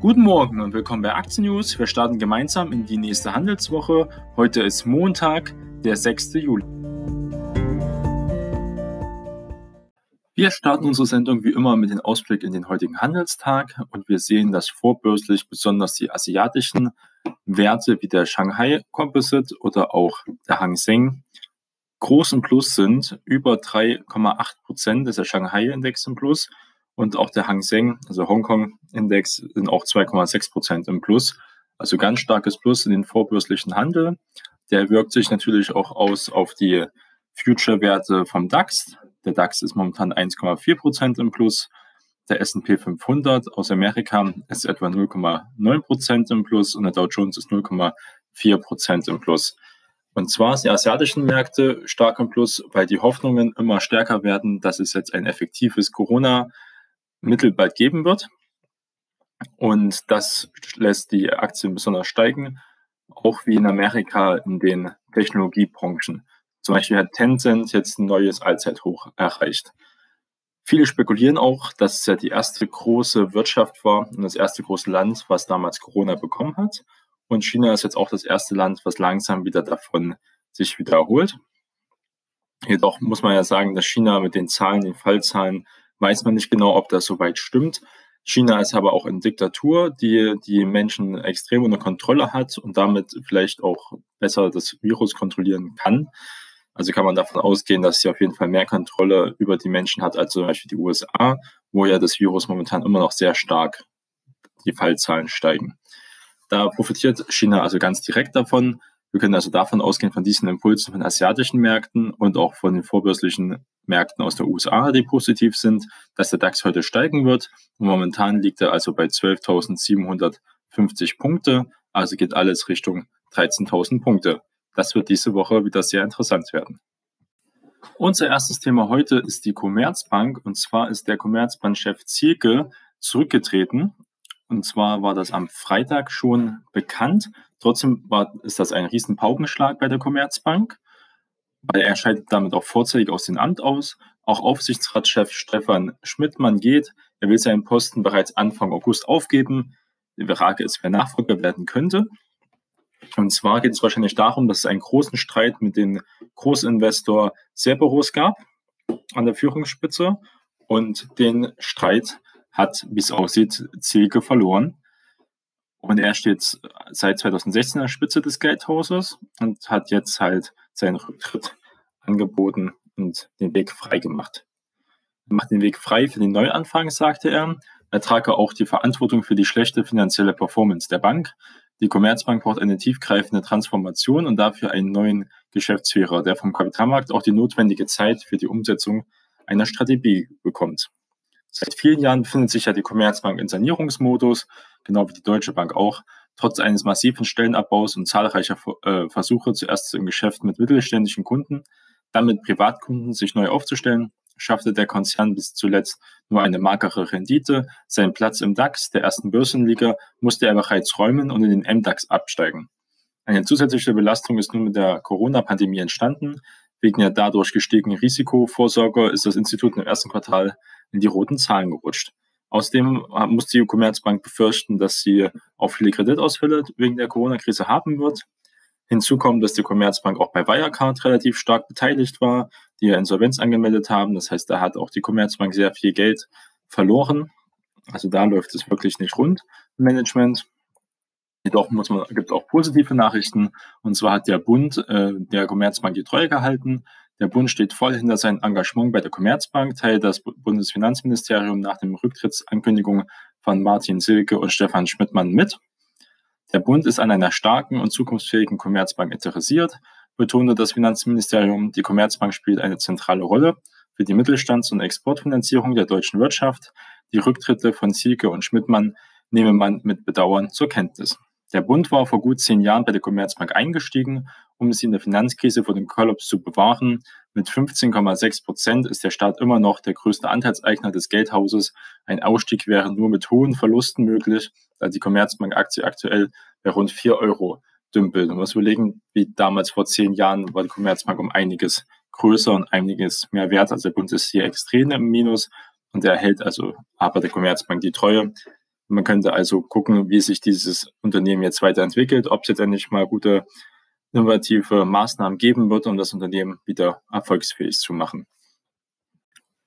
Guten Morgen und willkommen bei Aktien News. Wir starten gemeinsam in die nächste Handelswoche. Heute ist Montag, der 6. Juli. Wir starten unsere Sendung wie immer mit dem Ausblick in den heutigen Handelstag und wir sehen, dass vorbörslich besonders die asiatischen Werte wie der Shanghai Composite oder auch der Hang Seng großen Plus sind. Über 3,8 Prozent ist der Shanghai Index im Plus und auch der Hang Seng, also Hongkong Index, sind auch 2,6 Prozent im Plus. Also ganz starkes Plus in den vorbörslichen Handel. Der wirkt sich natürlich auch aus auf die Future-Werte vom DAX. Der DAX ist momentan 1,4 Prozent im Plus. Der S&P 500 aus Amerika ist etwa 0,9 Prozent im Plus und der Dow Jones ist 0,4 Prozent im Plus. Und zwar sind die asiatischen Märkte stark im Plus, weil die Hoffnungen immer stärker werden, dass es jetzt ein effektives Corona Mittel bald geben wird. Und das lässt die Aktien besonders steigen, auch wie in Amerika in den Technologiebranchen. Zum Beispiel hat Tencent jetzt ein neues Allzeithoch erreicht. Viele spekulieren auch, dass es ja die erste große Wirtschaft war und das erste große Land, was damals Corona bekommen hat. Und China ist jetzt auch das erste Land, was langsam wieder davon sich wieder erholt. Jedoch muss man ja sagen, dass China mit den Zahlen, den Fallzahlen weiß man nicht genau, ob das soweit stimmt. China ist aber auch in Diktatur, die die Menschen extrem unter Kontrolle hat und damit vielleicht auch besser das Virus kontrollieren kann. Also kann man davon ausgehen, dass sie auf jeden Fall mehr Kontrolle über die Menschen hat als zum Beispiel die USA, wo ja das Virus momentan immer noch sehr stark die Fallzahlen steigen. Da profitiert China also ganz direkt davon. Wir können also davon ausgehen, von diesen Impulsen von asiatischen Märkten und auch von den vorbörslichen Märkten aus der USA, die positiv sind, dass der DAX heute steigen wird. Und momentan liegt er also bei 12.750 Punkte. Also geht alles Richtung 13.000 Punkte. Das wird diese Woche wieder sehr interessant werden. Unser erstes Thema heute ist die Commerzbank. Und zwar ist der Commerzbankchef Zielke zurückgetreten. Und zwar war das am Freitag schon bekannt. Trotzdem war, ist das ein riesen Paukenschlag bei der Commerzbank, weil er scheidet damit auch vorzeitig aus dem Amt aus. Auch Aufsichtsratschef Stefan Schmidtmann geht. Er will seinen Posten bereits Anfang August aufgeben. Die Frage ist, wer Nachfolger werden könnte. Und zwar geht es wahrscheinlich darum, dass es einen großen Streit mit dem Großinvestor Cerberus gab an der Führungsspitze. Und den Streit hat, wie es aussieht, Zielke verloren. Und er steht seit 2016 an der Spitze des Geldhauses und hat jetzt halt seinen Rücktritt angeboten und den Weg frei gemacht. Er macht den Weg frei für den Neuanfang, sagte er. Er trage auch die Verantwortung für die schlechte finanzielle Performance der Bank. Die Commerzbank braucht eine tiefgreifende Transformation und dafür einen neuen Geschäftsführer, der vom Kapitalmarkt auch die notwendige Zeit für die Umsetzung einer Strategie bekommt. Seit vielen Jahren befindet sich ja die Commerzbank in Sanierungsmodus, genau wie die Deutsche Bank auch. Trotz eines massiven Stellenabbaus und zahlreicher äh, Versuche, zuerst im Geschäft mit mittelständischen Kunden, dann mit Privatkunden sich neu aufzustellen, schaffte der Konzern bis zuletzt nur eine magere Rendite. Seinen Platz im DAX, der ersten Börsenliga, musste er bereits räumen und in den MDAX absteigen. Eine zusätzliche Belastung ist nun mit der Corona-Pandemie entstanden. Wegen der dadurch gestiegenen Risikovorsorge ist das Institut im ersten Quartal in die roten Zahlen gerutscht. Außerdem muss die Commerzbank befürchten, dass sie auch viele Kreditausfälle wegen der Corona-Krise haben wird. Hinzu kommt, dass die Commerzbank auch bei Wirecard relativ stark beteiligt war, die ja Insolvenz angemeldet haben. Das heißt, da hat auch die Commerzbank sehr viel Geld verloren. Also da läuft es wirklich nicht rund im Management. Jedoch muss man, gibt es auch positive Nachrichten. Und zwar hat der Bund äh, der Commerzbank die Treue gehalten. Der Bund steht voll hinter seinem Engagement bei der Commerzbank, teilt das Bundesfinanzministerium nach dem Rücktrittsankündigung von Martin Silke und Stefan Schmidtmann mit. Der Bund ist an einer starken und zukunftsfähigen Commerzbank interessiert, betonte das Finanzministerium. Die Commerzbank spielt eine zentrale Rolle für die Mittelstands- und Exportfinanzierung der deutschen Wirtschaft. Die Rücktritte von Silke und Schmidtmann nehme man mit Bedauern zur Kenntnis. Der Bund war vor gut zehn Jahren bei der Commerzbank eingestiegen, um sie in der Finanzkrise vor dem Kollaps zu bewahren. Mit 15,6 Prozent ist der Staat immer noch der größte Anteilseigner des Geldhauses. Ein Ausstieg wäre nur mit hohen Verlusten möglich, da die Commerzbank-Aktie aktuell bei rund 4 Euro dümpelt. Und was überlegen, wie damals vor zehn Jahren war die Commerzbank um einiges größer und einiges mehr wert. Also der Bund ist hier extrem im Minus und er hält also aber der Commerzbank die Treue Man könnte also gucken, wie sich dieses Unternehmen jetzt weiterentwickelt, ob es jetzt endlich mal gute innovative Maßnahmen geben wird, um das Unternehmen wieder erfolgsfähig zu machen.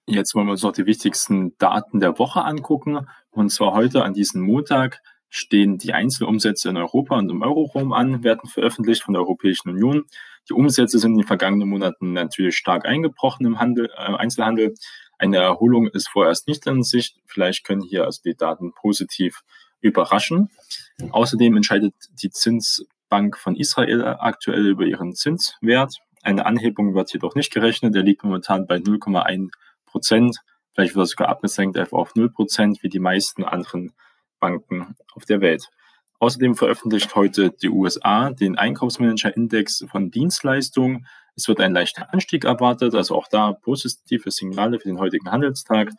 Jetzt wollen wir uns noch die wichtigsten Daten der Woche angucken. Und zwar heute an diesem Montag stehen die Einzelumsätze in Europa und im Euroraum an, werden veröffentlicht von der Europäischen Union. Die Umsätze sind in den vergangenen Monaten natürlich stark eingebrochen im Handel, äh, Einzelhandel. Eine Erholung ist vorerst nicht in Sicht. Vielleicht können hier also die Daten positiv überraschen. Außerdem entscheidet die Zinsbank von Israel aktuell über ihren Zinswert. Eine Anhebung wird jedoch nicht gerechnet. Der liegt momentan bei 0,1 Prozent. Vielleicht wird er sogar abgesenkt auf 0 Prozent, wie die meisten anderen Banken auf der Welt. Außerdem veröffentlicht heute die USA den Einkaufsmanager-Index von Dienstleistungen. Es wird ein leichter Anstieg erwartet, also auch da positive Signale für den heutigen Handelstag.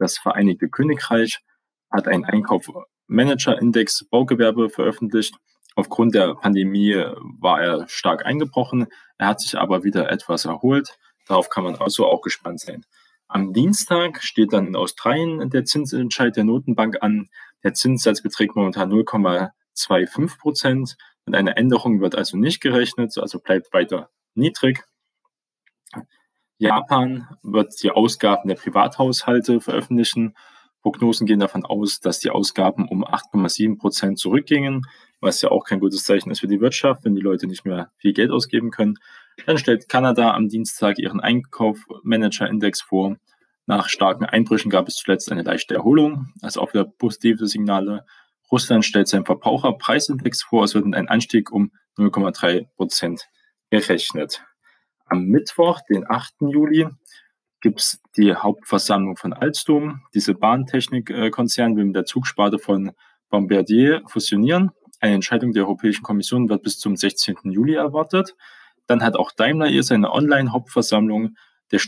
Das Vereinigte Königreich hat einen Einkaufsmanager-Index Baugewerbe veröffentlicht. Aufgrund der Pandemie war er stark eingebrochen. Er hat sich aber wieder etwas erholt. Darauf kann man also auch gespannt sein. Am Dienstag steht dann in Australien der Zinsentscheid der Notenbank an. Der Zinssatz beträgt momentan 0,25 Prozent. Mit einer Änderung wird also nicht gerechnet, also bleibt weiter niedrig. Japan wird die Ausgaben der Privathaushalte veröffentlichen. Prognosen gehen davon aus, dass die Ausgaben um 8,7 Prozent zurückgingen, was ja auch kein gutes Zeichen ist für die Wirtschaft, wenn die Leute nicht mehr viel Geld ausgeben können. Dann stellt Kanada am Dienstag ihren Einkaufmanager-Index vor. Nach starken Einbrüchen gab es zuletzt eine leichte Erholung, also auch wieder positive Signale. Russland stellt seinen Verbraucherpreisindex vor. Es wird ein Anstieg um 0,3 Prozent gerechnet. Am Mittwoch, den 8. Juli, gibt es die Hauptversammlung von Alstom. Diese Bahntechnikkonzern will mit der Zugsparte von Bombardier fusionieren. Eine Entscheidung der Europäischen Kommission wird bis zum 16. Juli erwartet. Dann hat auch Daimler hier seine Online-Hauptversammlung. Der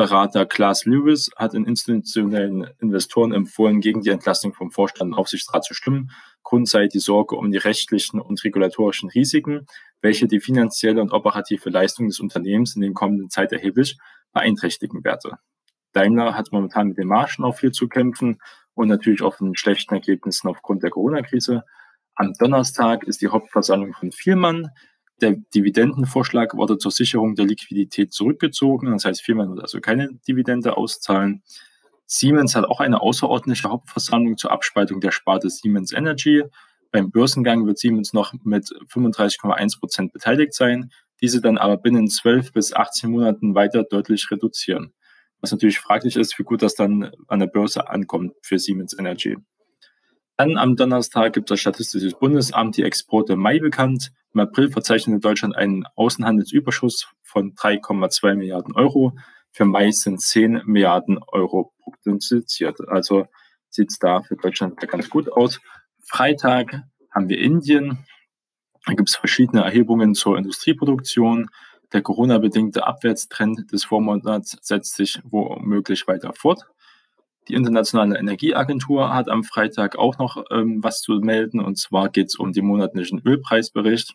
Stimmrechtsberater Klaas Lewis hat den institutionellen Investoren empfohlen, gegen die Entlastung vom Vorstand und Aufsichtsrat zu stimmen. Grund sei die Sorge um die rechtlichen und regulatorischen Risiken, welche die finanzielle und operative Leistung des Unternehmens in den kommenden Zeit erheblich beeinträchtigen werde. Daimler hat momentan mit den Margen auch viel zu kämpfen und natürlich auch von schlechten Ergebnissen aufgrund der Corona-Krise. Am Donnerstag ist die Hauptversammlung von Vielmann. Der Dividendenvorschlag wurde zur Sicherung der Liquidität zurückgezogen. Das heißt, Firmen wird also keine Dividende auszahlen. Siemens hat auch eine außerordentliche Hauptversammlung zur Abspaltung der Sparte Siemens Energy. Beim Börsengang wird Siemens noch mit 35,1 Prozent beteiligt sein, diese dann aber binnen 12 bis 18 Monaten weiter deutlich reduzieren. Was natürlich fraglich ist, wie gut das dann an der Börse ankommt für Siemens Energy. Dann am Donnerstag gibt das Statistische Bundesamt die Exporte im Mai bekannt. Im April verzeichnete Deutschland einen Außenhandelsüberschuss von 3,2 Milliarden Euro. Für Mai sind 10 Milliarden Euro prognostiziert. Also sieht es da für Deutschland ganz gut aus. Freitag haben wir Indien. Da gibt es verschiedene Erhebungen zur Industrieproduktion. Der Corona-bedingte Abwärtstrend des Vormonats setzt sich womöglich weiter fort. Die Internationale Energieagentur hat am Freitag auch noch ähm, was zu melden, und zwar geht es um den monatlichen Ölpreisbericht.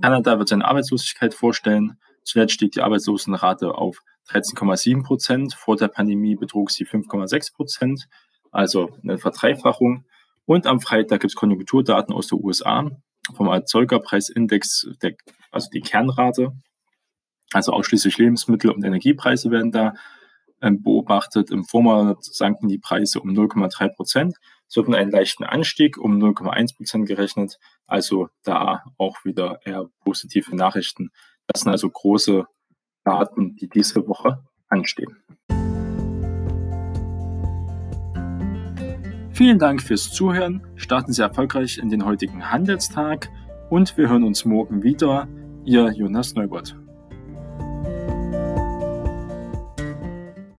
Kanada wird seine Arbeitslosigkeit vorstellen. Zuletzt stieg die Arbeitslosenrate auf 13,7 Prozent. Vor der Pandemie betrug sie 5,6 Prozent, also eine Verdreifachung. Und am Freitag gibt es Konjunkturdaten aus den USA vom Erzeugerpreisindex, der, also die Kernrate. Also ausschließlich Lebensmittel und Energiepreise werden da beobachtet. Im Vormonat sanken die Preise um 0,3 Prozent. Es wird einen leichten Anstieg um 0,1 Prozent gerechnet. Also da auch wieder eher positive Nachrichten. Das sind also große Daten, die diese Woche anstehen. Vielen Dank fürs Zuhören. Starten Sie erfolgreich in den heutigen Handelstag und wir hören uns morgen wieder. Ihr Jonas Neubert.